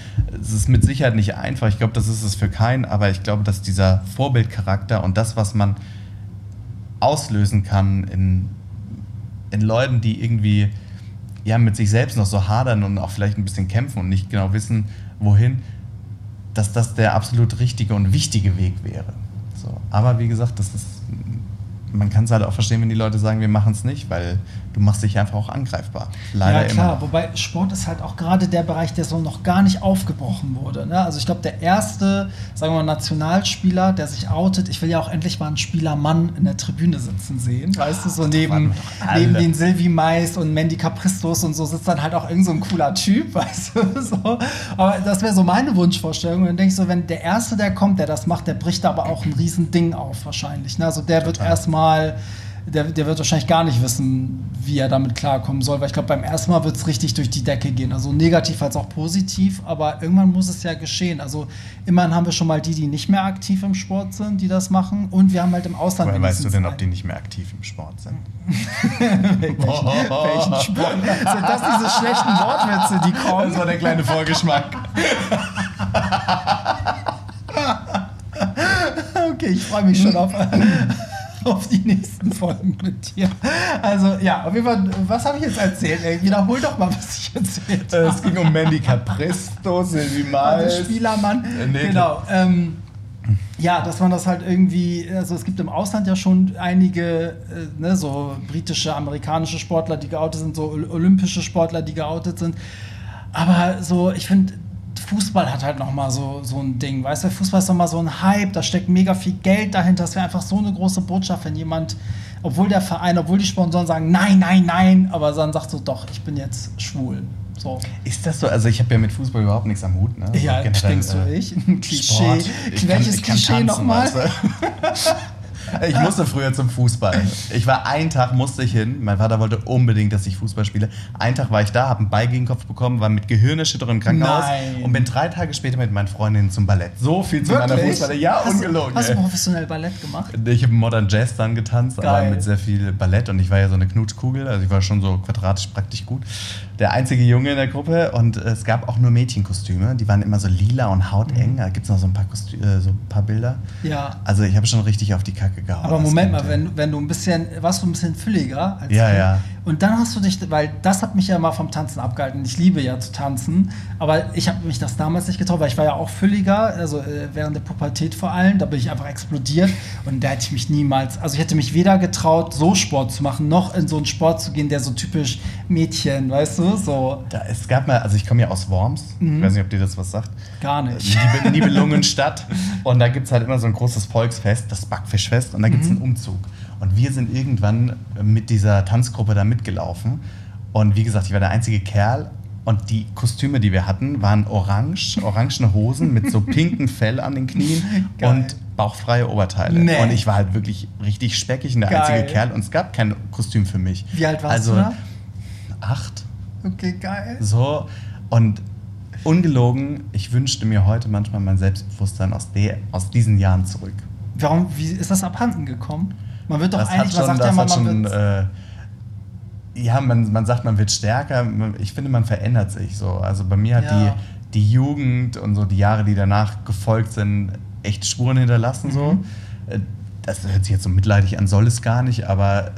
Es ist mit Sicherheit nicht einfach. Ich glaube, das ist es für keinen. Aber ich glaube, dass dieser Vorbildcharakter und das, was man auslösen kann in, in Leuten, die irgendwie ja, mit sich selbst noch so hadern und auch vielleicht ein bisschen kämpfen und nicht genau wissen, wohin, dass das der absolut richtige und wichtige Weg wäre. So. Aber wie gesagt, das ist man kann es halt auch verstehen, wenn die Leute sagen, wir machen es nicht, weil du machst dich einfach auch angreifbar. Leider ja, klar, immer. wobei Sport ist halt auch gerade der Bereich, der so noch gar nicht aufgebrochen wurde. Ne? Also ich glaube, der erste, sagen wir mal, Nationalspieler, der sich outet, ich will ja auch endlich mal einen Spielermann in der Tribüne sitzen sehen. Weißt du, so neben, neben den Silvi Mais und Mandy Capristos und so sitzt dann halt auch irgend so ein cooler Typ, weißt du, so. Aber das wäre so meine Wunschvorstellung. Und dann denke ich so, wenn der Erste, der kommt, der das macht, der bricht aber auch ein Riesending auf wahrscheinlich. Ne? Also der Total. wird erstmal der, der wird wahrscheinlich gar nicht wissen, wie er damit klarkommen soll, weil ich glaube, beim ersten Mal wird es richtig durch die Decke gehen. Also negativ als auch positiv, aber irgendwann muss es ja geschehen. Also immerhin haben wir schon mal die, die nicht mehr aktiv im Sport sind, die das machen und wir haben halt im Ausland. Woher weißt du denn, ob die nicht mehr aktiv im Sport sind? welchen, welchen Sport? Sind das diese schlechten Wortwitze, die kommen? Das war der kleine Vorgeschmack. okay, ich freue mich schon auf auf die nächsten Folgen mit dir. Also, ja, auf jeden Fall, was habe ich jetzt erzählt? Ey, wiederhol doch mal, was ich erzählt habe. Es ging um Mandy Capresto, Silvi Mal. Also Spielermann. Äh, nee, genau. Ähm, ja, dass man das halt irgendwie, also es gibt im Ausland ja schon einige, äh, ne, so britische, amerikanische Sportler, die geoutet sind, so olympische Sportler, die geoutet sind. Aber so, ich finde, Fußball hat halt nochmal so, so ein Ding. Weißt du, Fußball ist nochmal so ein Hype, da steckt mega viel Geld dahinter. Das wäre einfach so eine große Botschaft, wenn jemand, obwohl der Verein, obwohl die Sponsoren sagen, nein, nein, nein, aber dann sagt so, doch, ich bin jetzt schwul. So. Ist das so? Also ich habe ja mit Fußball überhaupt nichts am Hut. Ne? Also Ja, generell, stimmst du äh, ich? Ein Klischee. Sport. Ich kann- Welches ich kann Klischee tanzen, nochmal? du? Ich musste früher zum Fußball. Ich war einen Tag musste ich hin. Mein Vater wollte unbedingt, dass ich Fußball spiele. Einen Tag war ich da, habe einen Ball gegen den Kopf bekommen, war mit Gehirnerschütterung im Krankenhaus Nein. und bin drei Tage später mit meinen Freundinnen zum Ballett. So viel zu meiner Fußballer. Ja, hast, ungelogen. Du, hast du professionell Ballett gemacht? Ich habe Modern Jazz dann getanzt, aber Geil. mit sehr viel Ballett und ich war ja so eine Knutschkugel, also ich war schon so quadratisch praktisch gut. Der einzige Junge in der Gruppe und es gab auch nur Mädchenkostüme, die waren immer so lila und hauteng. Mhm. Da gibt es noch so ein, paar Kostü äh, so ein paar Bilder. Ja. Also ich habe schon richtig auf die Kacke gehauen. Aber Moment mal, wenn, wenn du ein bisschen, warst du ein bisschen fülliger als Ja, Kind. ja. Und dann hast du dich, weil das hat mich ja mal vom Tanzen abgehalten. Ich liebe ja zu tanzen, aber ich habe mich das damals nicht getraut, weil ich war ja auch fülliger, also äh, während der Pubertät vor allem, da bin ich einfach explodiert und da hätte ich mich niemals, also ich hätte mich weder getraut, so Sport zu machen, noch in so einen Sport zu gehen, der so typisch Mädchen, weißt du, so Da, es gab mal, also ich komme ja aus Worms, Mhm. ich weiß nicht, ob dir das was sagt. gar nicht. Niebe- Nibelungenstadt. Und da gibt es halt immer so ein großes Volksfest, das Backfischfest. Und da gibt es einen Umzug. Und wir sind irgendwann mit dieser Tanzgruppe da mitgelaufen. Und wie gesagt, ich war der einzige Kerl. Und die Kostüme, die wir hatten, waren orange, orangene Hosen mit so pinkem Fell an den Knien Geil. und bauchfreie Oberteile. Nee. Und ich war halt wirklich richtig speckig und der Geil. einzige Kerl. Und es gab kein Kostüm für mich. Wie alt warst also, du da? Acht. Okay, geil. So, und ungelogen, ich wünschte mir heute manchmal mein Selbstbewusstsein aus, der, aus diesen Jahren zurück. Warum, wie ist das abhanden gekommen? Man wird doch Das eigentlich, man sagt ja hat man schon wird, äh, ja, man, man sagt, man wird stärker. Ich finde, man verändert sich so. Also bei mir hat Ja. die, die Jugend und so die Jahre, die danach gefolgt sind, echt Spuren hinterlassen. So. Mhm. Äh, Das hört sich jetzt so mitleidig an, soll es gar nicht, aber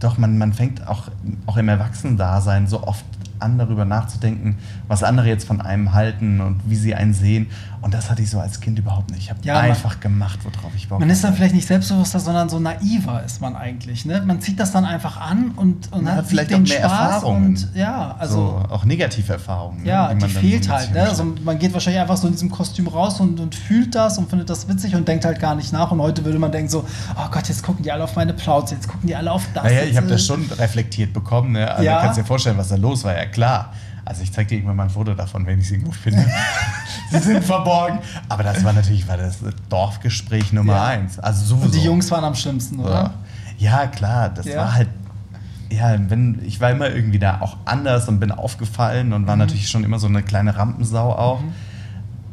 doch, man, man fängt auch, auch im Erwachsenen-Dasein so oft an, darüber nachzudenken, was andere jetzt von einem halten und wie sie einen sehen. Und das hatte ich so als Kind überhaupt nicht. Ich habe Ja, man- einfach gemacht, worauf ich Bock Man ist dann vielleicht nicht selbstbewusster, sondern so naiver ist man eigentlich. Ne? Man zieht das dann einfach an und, und Man hat, vielleicht auch mehr Spaß Erfahrungen. und ja, also so, auch negative Erfahrungen. ne, ja, die, man dann fehlt halt. Ne? Also man geht wahrscheinlich einfach so in diesem Kostüm raus und, und fühlt das und findet das witzig und denkt halt gar nicht nach. Und heute würde man denken so, oh Gott, jetzt gucken die alle auf meine Plauze, jetzt gucken die alle auf das. Naja, ich habe äh, das schon reflektiert bekommen. Ne? Also Ja. kannst dir vorstellen, was da los war. Ja, klar. Also ich zeig dir irgendwann mal ein Foto davon, wenn ich es irgendwo finde. Sie sind verborgen. Aber das war natürlich war das Dorfgespräch Nummer Ja. eins. Also sowieso. Und die Jungs waren am schlimmsten, oder? Ja, klar. Das Ja. war halt. Ja, wenn, ich war immer irgendwie da auch anders und bin aufgefallen und war Mhm. natürlich schon immer so eine kleine Rampensau auch.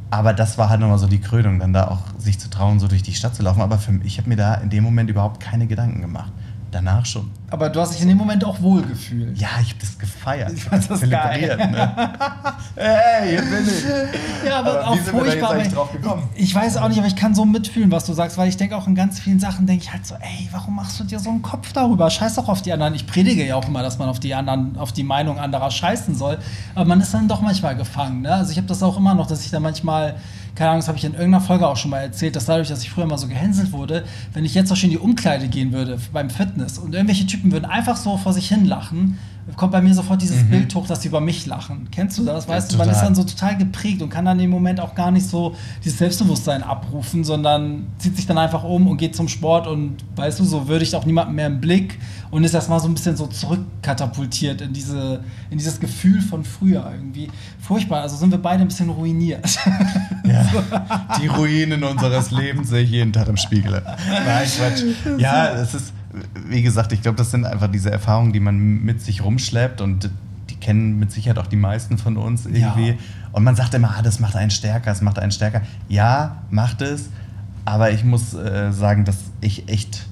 Aber das war halt nochmal so die Krönung, dann da auch sich zu trauen, so durch die Stadt zu laufen. Aber für mich, ich habe mir da in dem Moment überhaupt keine Gedanken gemacht. Danach schon. Aber du hast dich in dem Moment auch wohl gefühlt. Ja, ich habe das gefeiert. Ich habe das das geil. zelebriert. Ne? hey, hier bin ich. Ja, aber, Aber auch wie sind wir da jetzt furchtbar. weil- drauf gekommen? Ich weiß auch nicht, aber ich kann so mitfühlen, was du sagst, weil ich denke auch in ganz vielen Sachen, denke ich halt so, ey, warum machst du dir so einen Kopf darüber? Scheiß doch auf die anderen. Ich predige ja auch immer, dass man auf die anderen, auf die Meinung anderer scheißen soll. Aber man ist dann doch manchmal gefangen. Ne? Also ich habe das auch immer noch, dass ich dann manchmal, keine Ahnung, das habe ich in irgendeiner Folge auch schon mal erzählt, dass dadurch, dass ich früher mal so gehänselt wurde, wenn ich jetzt auch schon in die Umkleide gehen würde beim Fitness und irgendwelche Typen würden einfach so vor sich hin lachen, kommt bei mir sofort dieses Bild hoch, dass sie über mich lachen. Kennst du das? Weißt du, man ist dann so total geprägt und kann dann im Moment auch gar nicht so dieses Selbstbewusstsein abrufen, sondern zieht sich dann einfach um und geht zum Sport und weißt du, so würdigt auch niemanden mehr im Blick und ist erstmal so ein bisschen so zurückkatapultiert in, diese, in dieses Gefühl von früher irgendwie. Furchtbar, also sind wir beide ein bisschen ruiniert. Ja. Die Ruinen unseres Lebens sehe ich jeden Tag im Spiegel. Nein, Quatsch. Ja, es ist, wie gesagt, ich glaube, das sind einfach diese Erfahrungen, die man mit sich rumschleppt und die kennen mit Sicherheit auch die meisten von uns irgendwie. Ja. Und man sagt immer, ah, das macht einen stärker, das macht einen stärker. Ja, macht es. Aber ich muss äh, sagen, dass ich echt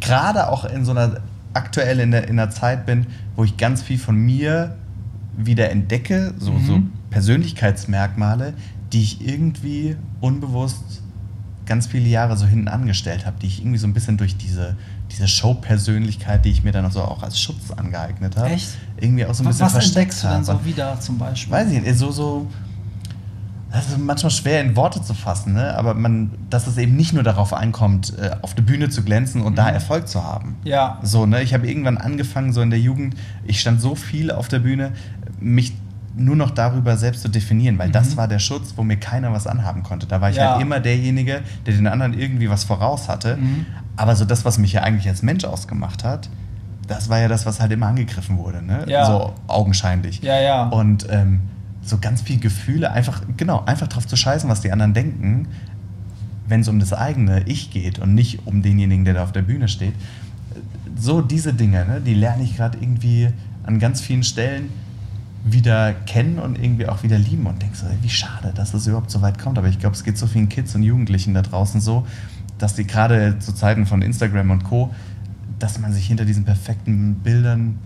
gerade auch in so einer aktuell in der, in der Zeit bin, wo ich ganz viel von mir wieder entdecke, so, Mhm. so Persönlichkeitsmerkmale, die ich irgendwie unbewusst ganz viele Jahre so hinten angestellt habe, die ich irgendwie so ein bisschen durch diese, diese Show-Persönlichkeit, die ich mir dann so auch als Schutz angeeignet habe, Echt? irgendwie auch so ein was bisschen was versteckt entdeckst du habe. so wieder zum Beispiel? Weiß ich nicht, so, so. Das ist manchmal schwer in Worte zu fassen, ne? aber man, dass es eben nicht nur darauf ankommt, äh, auf der Bühne zu glänzen und da Erfolg zu haben. Ja. So, ne? Ich habe irgendwann angefangen, so in der Jugend, ich stand so viel auf der Bühne, mich nur noch darüber selbst zu definieren, weil das war der Schutz, wo mir keiner was anhaben konnte. Da war ich Ja. halt immer derjenige, der den anderen irgendwie was voraus hatte. Mhm. Aber so das, was mich ja eigentlich als Mensch ausgemacht hat, das war ja das, was halt immer angegriffen wurde, ne? Ja. So augenscheinlich. Ja, ja. Und ähm, so ganz viel Gefühle, einfach, genau, einfach drauf zu scheißen, was die anderen denken, wenn es um das eigene Ich geht und nicht um denjenigen, der da auf der Bühne steht. So diese Dinge, ne, die lerne ich gerade irgendwie an ganz vielen Stellen wieder kennen und irgendwie auch wieder lieben und denke so, wie schade, dass es überhaupt so weit kommt. Aber ich glaube, es geht so vielen Kids und Jugendlichen da draußen so, dass die gerade zu Zeiten von Instagram und Co., dass man sich hinter diesen perfekten Bildern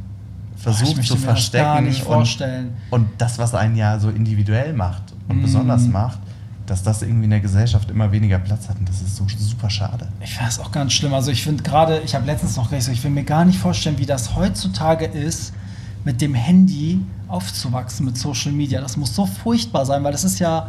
versucht möchte zu mir das verstecken. gar nicht und- vorstellen. und das, was einen ja so individuell macht und Mm. besonders macht, dass das irgendwie in der Gesellschaft immer weniger Platz hat. Und das ist so super schade. Ich finde das auch ganz schlimm. Also ich finde gerade, ich habe letztens noch gesagt, ich will mir gar nicht vorstellen, wie das heutzutage ist, mit dem Handy aufzuwachsen, mit Social Media. Das muss so furchtbar sein, weil das ist ja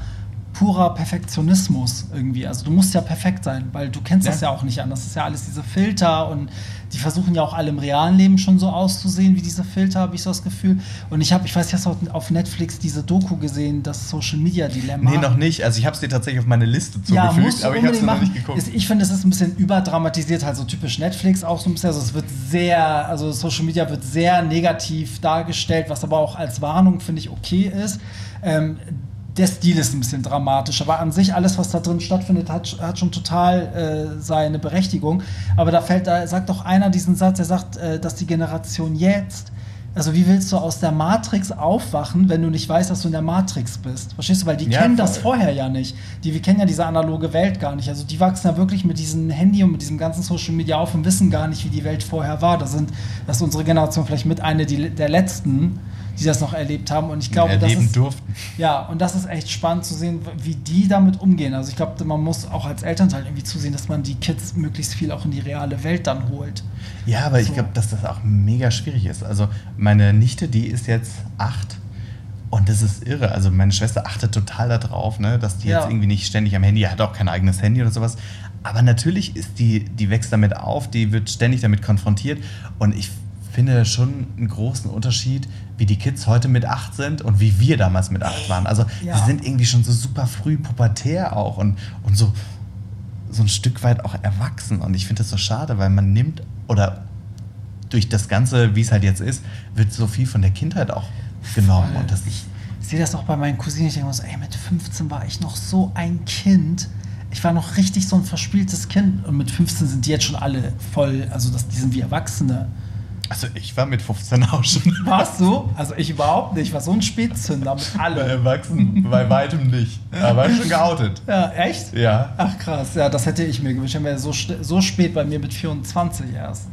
purer Perfektionismus irgendwie. Also du musst ja perfekt sein, weil du kennst das ja Ja. auch nicht anders. Das ist ja alles diese Filter und die versuchen ja auch alle im realen Leben schon so auszusehen wie diese Filter, habe ich so das Gefühl. Und ich habe, ich weiß, ich hast du auf Netflix diese Doku gesehen, das Social Media Dilemma. Nee, noch nicht. Also ich habe es dir tatsächlich auf meine Liste Ja, zugefügt, musst du aber ich habe es noch nicht geguckt. Ist- Ich finde, es ist ein bisschen überdramatisiert, halt so typisch Netflix auch so ein bisschen. Also es wird sehr, also Social Media wird sehr negativ dargestellt, was aber auch als Warnung, finde ich, okay ist. Ähm, der Stil ist ein bisschen dramatisch, aber an sich alles, was da drin stattfindet, hat, hat schon total äh, seine Berechtigung. Aber da fällt, da sagt doch einer diesen Satz, er sagt, äh, dass die Generation jetzt also wie willst du aus der Matrix aufwachen, wenn du nicht weißt, dass du in der Matrix bist? Verstehst du? Weil die Ja, kennen das voll. vorher ja nicht. Die, wir kennen ja diese analoge Welt gar nicht. Also die wachsen ja wirklich mit diesem Handy und mit diesem ganzen Social Media auf und wissen gar nicht, wie die Welt vorher war. Das sind, das ist unsere Generation vielleicht mit eine die, der letzten, die das noch erlebt haben. Und ich glaube, das erleben ist, durften. ja, und das ist echt spannend zu sehen, wie die damit umgehen. Also ich glaube, man muss auch als Elternteil irgendwie zusehen, dass man die Kids möglichst viel auch in die reale Welt dann holt. Ja, aber ich So. glaube, dass das auch mega schwierig ist. Also meine Nichte, die ist jetzt acht und das ist irre. Also meine Schwester achtet total darauf, ne, dass die Ja. jetzt irgendwie nicht ständig am Handy, hat auch kein eigenes Handy oder sowas. Aber natürlich ist die, die wächst damit auf, die wird ständig damit konfrontiert und ich finde schon einen großen Unterschied, wie die Kids heute mit acht sind und wie wir damals mit acht waren. Also Ja. wir sind irgendwie schon so super früh pubertär auch und, und so, so ein Stück weit auch erwachsen. Und ich finde das so schade, weil man nimmt oder durch das Ganze, wie es halt jetzt ist, wird so viel von der Kindheit auch genommen. Voll. Und das ich sehe das auch bei meinen Cousinen. Ich denke mir so, ey, mit 15 war ich noch so ein Kind. Ich war noch richtig so ein verspieltes Kind. Und mit 15 sind die jetzt schon alle voll, also das, die sind wie Erwachsene. Also ich war mit 15 auch schon Warst du? Also ich überhaupt nicht. Ich war so ein Spätzünder mit allem. erwachsen, bei weitem nicht. Aber schon geoutet. Ja, echt? Ja. Ach krass, ja, das hätte ich mir gewünscht. Ich wäre so, so spät bei mir mit 24 erst.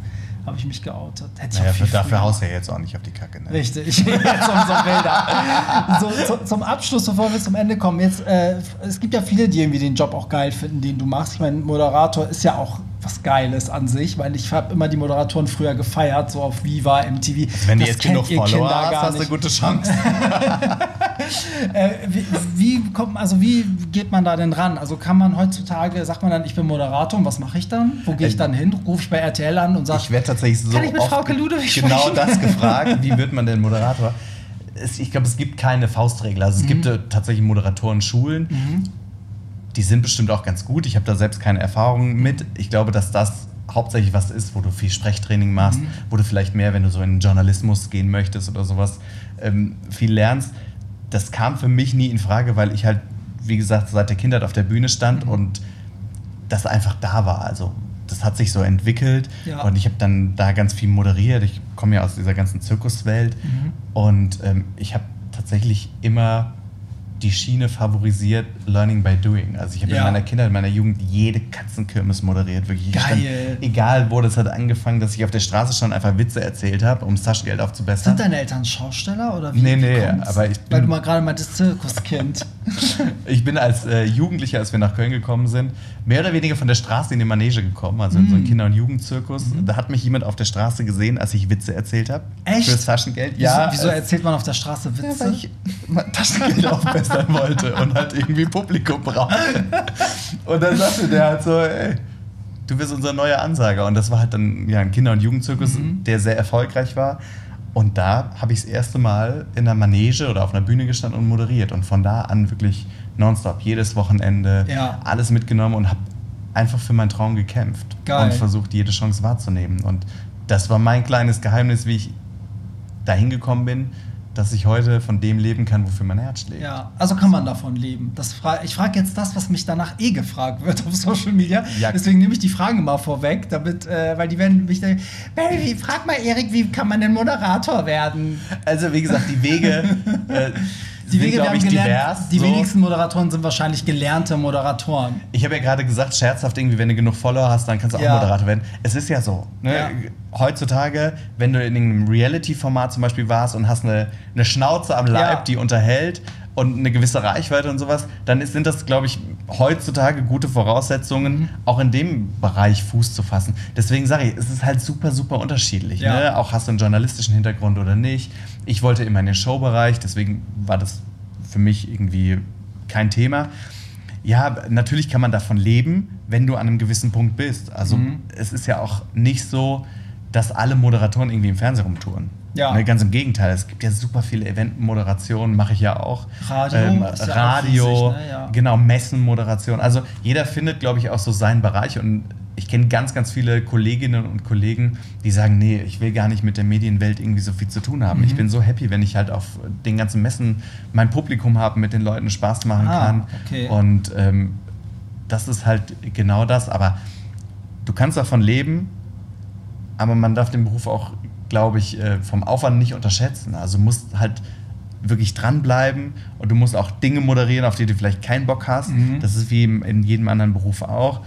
Habe ich mich geoutet. Hätte ich Naja, dafür haust du ja jetzt auch nicht auf die Kacke. Ne? Richtig, wilder. So, zu, zum Abschluss, bevor wir zum Ende kommen, jetzt, äh, es gibt ja viele, die irgendwie den Job auch geil finden, den du machst. Ich meine, Moderator ist ja auch was Geiles an sich, weil ich habe immer die Moderatoren früher gefeiert, so auf Viva, MTV. Wenn du Das jetzt kennt genug ihr Follower Kinder hast, gar hast du eine gute Chance. Äh, wie, wie kommt, also wie geht man da denn ran? Also kann man heutzutage, sagt man dann, ich bin Moderator und was mache ich dann? Wo gehe ich Äh, dann hin? Rufe ich bei RTL an und sage, Ich werde tatsächlich so Kann ich mit oft Frauke Ludewig genau sprechen? das gefragt. Wie wird man denn Moderator? Ich glaube, es gibt keine Faustregel. Also es gibt Mhm. äh, tatsächlich Moderatoren-Schulen. Die sind bestimmt auch ganz gut. Ich habe da selbst keine Erfahrung mit. Ich glaube, dass das hauptsächlich was ist, wo du viel Sprechtraining machst, Mhm. wo du vielleicht mehr, wenn du so in den Journalismus gehen möchtest oder sowas, ähm, viel lernst. Das kam für mich nie in Frage, weil ich halt, wie gesagt, seit der Kindheit auf der Bühne stand Mhm. und das einfach da war. Also das hat sich so entwickelt Ja. und ich habe dann da ganz viel moderiert. Ich komme ja aus dieser ganzen Zirkuswelt Mhm. und ähm, ich habe tatsächlich immer die Schiene favorisiert, Learning by Doing. Also ich habe Ja. in meiner Kindheit, in meiner Jugend jede Katzenkirmes moderiert. Wirklich. Stand, egal wo, das hat angefangen, dass ich auf der Straße stand, einfach Witze erzählt habe, um das Taschengeld aufzubessern. sind deine Eltern Schausteller oder wie? Nee, nee, aber ich Weil bin- du mal gerade meintest Zirkuskind. Ich bin als äh, Jugendlicher, als wir nach Köln gekommen sind, mehr oder weniger von der Straße in die Manege gekommen, also in so einen Mm. Kinder- und Jugendzirkus. Mhm. Da hat mich jemand auf der Straße gesehen, als ich Witze erzählt habe. Echt? Fürs Taschengeld. Wieso, Ja, wieso äh, erzählt man auf der Straße ja, Witze? weil ich Taschengeld aufbessern wollte und halt irgendwie Publikum brauchte. Und dann sagte der halt so, ey, du wirst unser neuer Ansager. Und das war halt dann ja, ein Kinder- und Jugendzirkus, Mhm. der sehr erfolgreich war. Und da habe ich das erste Mal in einer Manege oder auf einer Bühne gestanden und moderiert. Und von da an wirklich nonstop, jedes Wochenende, Ja. alles mitgenommen und habe einfach für meinen Traum gekämpft. Geil. Und versucht, jede Chance wahrzunehmen. Und das war mein kleines Geheimnis, wie ich dahin gekommen bin, dass ich heute von dem leben kann, wofür mein Herz schlägt. Ja, also kann man davon leben. Das fra ich frage jetzt das, was mich danach eh gefragt wird auf Social Media. Ja. Deswegen nehme ich die Fragen mal vorweg, damit, äh, weil die werden mich dann, Baby, frag mal Erik, wie kann man denn Moderator werden? Also wie gesagt, die Wege, äh, Die sind, glaube ich, gelernt. divers. Die so. wenigsten Moderatoren sind wahrscheinlich gelernte Moderatoren. Ich habe ja gerade gesagt, scherzhaft irgendwie, wenn du genug Follower hast, dann kannst du auch Ja. Moderator werden. Es ist ja so. Ne? Ja. Heutzutage, wenn du in einem Reality-Format zum Beispiel warst und hast eine, eine Schnauze am Leib, Ja. die unterhält und eine gewisse Reichweite und sowas, dann ist, sind das, glaube ich, heutzutage gute Voraussetzungen, auch in dem Bereich Fuß zu fassen. Deswegen sage ich, es ist halt super, super unterschiedlich. Ja. Ne? Auch hast du einen journalistischen Hintergrund oder nicht. Ich wollte immer in den Showbereich, deswegen war das für mich irgendwie kein Thema. Ja, natürlich kann man davon leben, wenn du an einem gewissen Punkt bist. Also Mhm. es ist ja auch nicht so, dass alle Moderatoren irgendwie im Fernsehen rumtouren. Ja. Ne, ganz im Gegenteil, es gibt ja super viele Eventmoderationen, mache ich ja auch. Radio Ähm, ja Radio, riesig, ne? Ja. genau, Messenmoderation. Also jeder findet, glaube ich, auch so seinen Bereich und ich kenne ganz, ganz viele Kolleginnen und Kollegen, die sagen, nee, ich will gar nicht mit der Medienwelt irgendwie so viel zu tun haben. Mhm. Ich bin so happy, wenn ich halt auf den ganzen Messen mein Publikum habe, mit den Leuten Spaß machen Ah, kann. okay. Und ähm, das ist halt genau das. Aber du kannst davon leben, aber man darf den Beruf auch, glaube ich, äh, vom Aufwand nicht unterschätzen. Also musst halt wirklich dranbleiben und du musst auch Dinge moderieren, auf die du vielleicht keinen Bock hast. Mhm. Das ist wie in jedem anderen Beruf auch.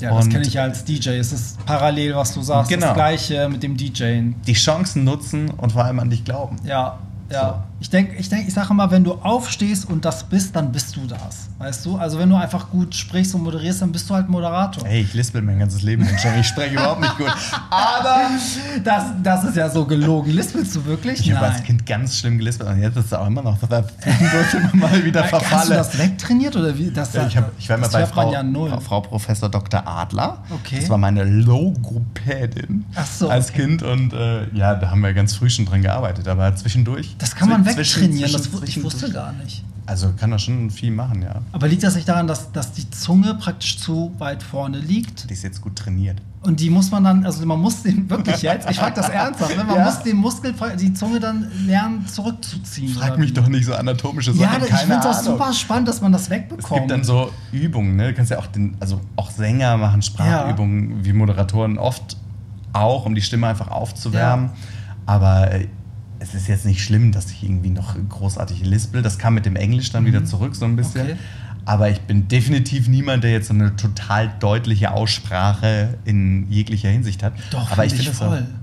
Ja, das Und kenne ich ja als DJ. Es ist parallel, was du sagst. Genau. Das gleiche mit dem DJing. Die Chancen nutzen und vor allem an dich glauben. Ja, ja. Ich denke, ich, denk, ich sage immer, wenn du aufstehst und das bist, dann bist du das. Weißt du? Also wenn du einfach gut sprichst und moderierst, dann bist du halt Moderator. Hey, ich lispel mein ganzes Leben schon. Ich spreche überhaupt nicht gut. Aber Das, das ist ja so gelogen. Lispelst du wirklich? ich habe als Kind ganz schlimm gelispelt und jetzt ist es auch immer noch, dass zwischendurch immer mal wieder Hast du das wegtrainiert oder wie? Das, Ja, ich, hab, ich war immer das bei Frau, ja. Frau, Professor Dr. Adler. Okay. Das war meine Logopädin Ach so, als okay. Kind und äh, ja, da haben wir ganz früh schon dran gearbeitet. Aber zwischendurch. Das kann man zwi- wegtrainieren. das, ich wusste gar nicht. Also kann das schon viel machen, ja. Aber liegt das nicht daran, dass, dass die Zunge praktisch zu weit vorne liegt? Die ist jetzt gut trainiert. Und die muss man dann, also man muss den wirklich jetzt, ich frage das ernsthaft, ne? man Ja. muss den Muskel, die Zunge dann lernen zurückzuziehen. Frag mich doch nicht so anatomische Ja, Sachen. ich keine finde das super spannend, dass man das Es wegbekommt. gibt dann so Übungen, ne? Du kannst ja auch den, also auch Sänger machen Sprachübungen, wie Moderatoren oft auch, um die Stimme einfach aufzuwärmen. Aber äh, es ist jetzt nicht schlimm, dass ich irgendwie noch großartig lispel. Das kam mit dem Englisch dann wieder zurück, so ein bisschen. Mhm. Okay. Aber ich bin definitiv niemand, der jetzt so eine total deutliche Aussprache in jeglicher Hinsicht hat. Doch, aber ich finde es voll. auch.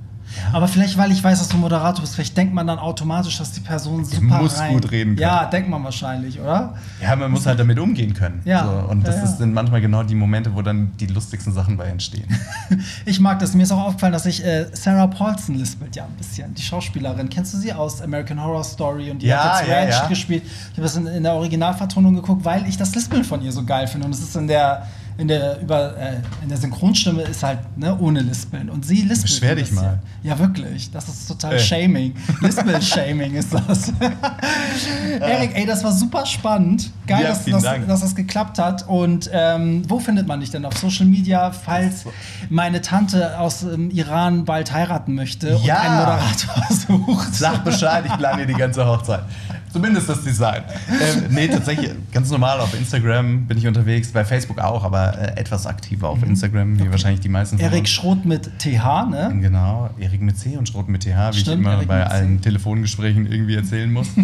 Aber vielleicht, weil ich weiß, dass du Moderator bist, vielleicht denkt man dann automatisch, dass die Person super muss rein. gut reden können. Ja, denkt man wahrscheinlich, oder? Ja, man muss halt damit umgehen können. Ja. So, und das Ja, ja. sind manchmal genau die Momente, wo dann die lustigsten Sachen bei entstehen. Ich mag das. Mir ist auch aufgefallen, dass ich äh, Sarah Paulson lispelt ja ein bisschen. Die Schauspielerin. Kennst du sie aus American Horror Story? Und die Ja, hat jetzt ja. gespielt. Ich habe das in, in der Originalvertonung geguckt, weil ich das Lispeln von ihr so geil finde. Und es ist in der in der, über, äh, in der Synchronstimme ist halt ne, ohne Lispeln. Und sie lispelt. Beschwer dich mal. Ja, wirklich. Das ist total Ey. Shaming. Lispel-Shaming ist das. Erik, ey, das war super spannend. Geil, Ja, dass, dass, dass das geklappt hat. Und ähm, wo findet man dich denn? Auf Social Media, falls meine Tante aus dem Iran bald heiraten möchte Ja. und einen Moderator sucht. Sag Bescheid, ich plane dir die ganze Hochzeit. Zumindest das Design. Ähm, nee, tatsächlich, ganz normal auf Instagram bin ich unterwegs, bei Facebook auch, aber äh, etwas aktiver auf Instagram, wie wahrscheinlich die meisten Erik. Schroth mit TH, ne? Genau, Erik mit C und Schrot mit TH, wie ich Stimmt, immer Erik bei allen Telefongesprächen irgendwie erzählen muss.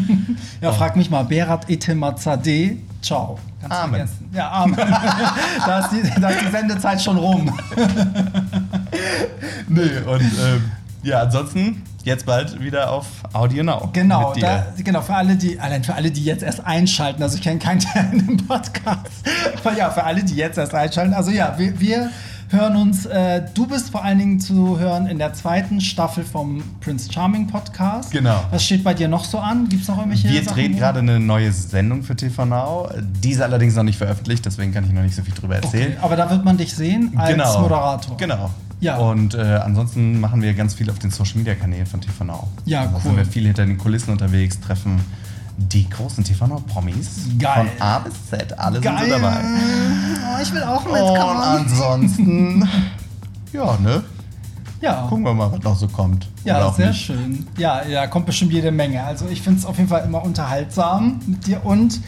Ja, frag mich mal. Berat Etemazadeh. Ciao. Kannst du Amen. vergessen. Ja, Amen. da, ist die, da ist die Sendezeit schon rum. nee, und ähm, ja, ansonsten jetzt bald wieder auf Audio Now. Genau, da, genau, für alle, die, allein für alle, die jetzt erst einschalten, also ich kenne keinen Teil im Podcast, aber ja, für alle, die jetzt erst einschalten, also ja, wir, wir hören uns, äh, du bist vor allen Dingen zu hören in der zweiten Staffel vom Prince Charming Podcast. Genau. Was steht bei dir noch so an? Gibt es noch irgendwelche Wir Sachen, drehen gerade eine neue Sendung für TV Now. Diese allerdings noch nicht veröffentlicht, deswegen kann ich noch nicht so viel drüber erzählen. Okay, aber da wird man dich sehen als Moderator. Genau. Ja. Und äh, ansonsten machen wir ganz viel auf den Social Media Kanälen von TV Now. Ja, da cool. sind wir viel hinter den Kulissen unterwegs, treffen die großen TV Now Promis. Geil. Von A bis Z, alle Geil. sind so dabei. Oh, ich will auch Und mitkommen. ansonsten, ja, ne? Ja. Gucken wir mal, was noch so kommt. Ja, auch sehr nicht. schön. Ja, ja, kommt bestimmt jede Menge. Also ich finde es auf jeden Fall immer unterhaltsam mit dir und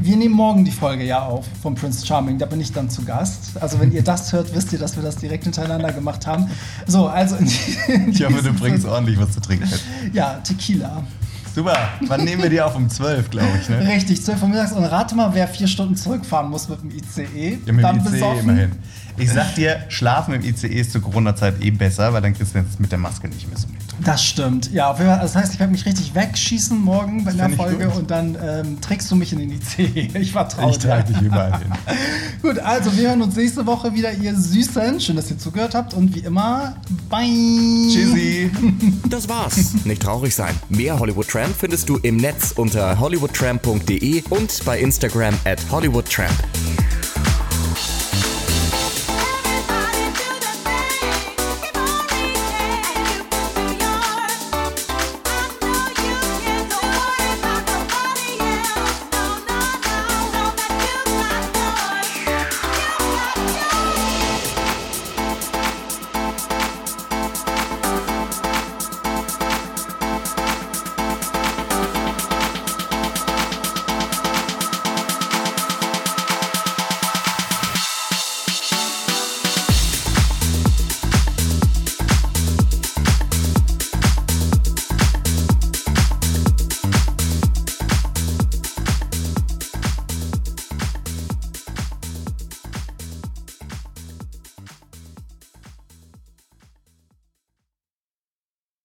wir nehmen morgen die Folge ja auf von Prince Charming. Da bin ich dann zu Gast. Also wenn ihr das hört, wisst ihr, dass wir das direkt hintereinander gemacht haben. So, also in, in Ich hoffe, du bringst ordentlich was zu trinken. Ja, Tequila. Super. Wann nehmen wir die auf? Um 12, glaube ich, ne? Richtig, 12 Uhr mittags. Und rate mal, wer vier Stunden zurückfahren muss mit dem ICE. Ja, mit dann dem ICE besoffen. immerhin. Ich sag dir, schlafen im ICE ist zur Corona-Zeit eh besser, weil dann kriegst du jetzt mit der Maske nicht mehr so mit. Das stimmt. Ja, auf jeden Fall. Das heißt, ich werde mich richtig wegschießen morgen bei der Folge und dann ähm, trägst du mich in den ICE. Ich vertraue Ich trage dich überall hin. Gut, also wir hören uns nächste Woche wieder, ihr Süßen. Schön, dass ihr zugehört habt und wie immer, bye. Tschüssi. Das war's. Nicht traurig sein. Mehr Hollywood Tramp findest du im Netz unter hollywoodtramp.de und bei Instagram at hollywoodtramp.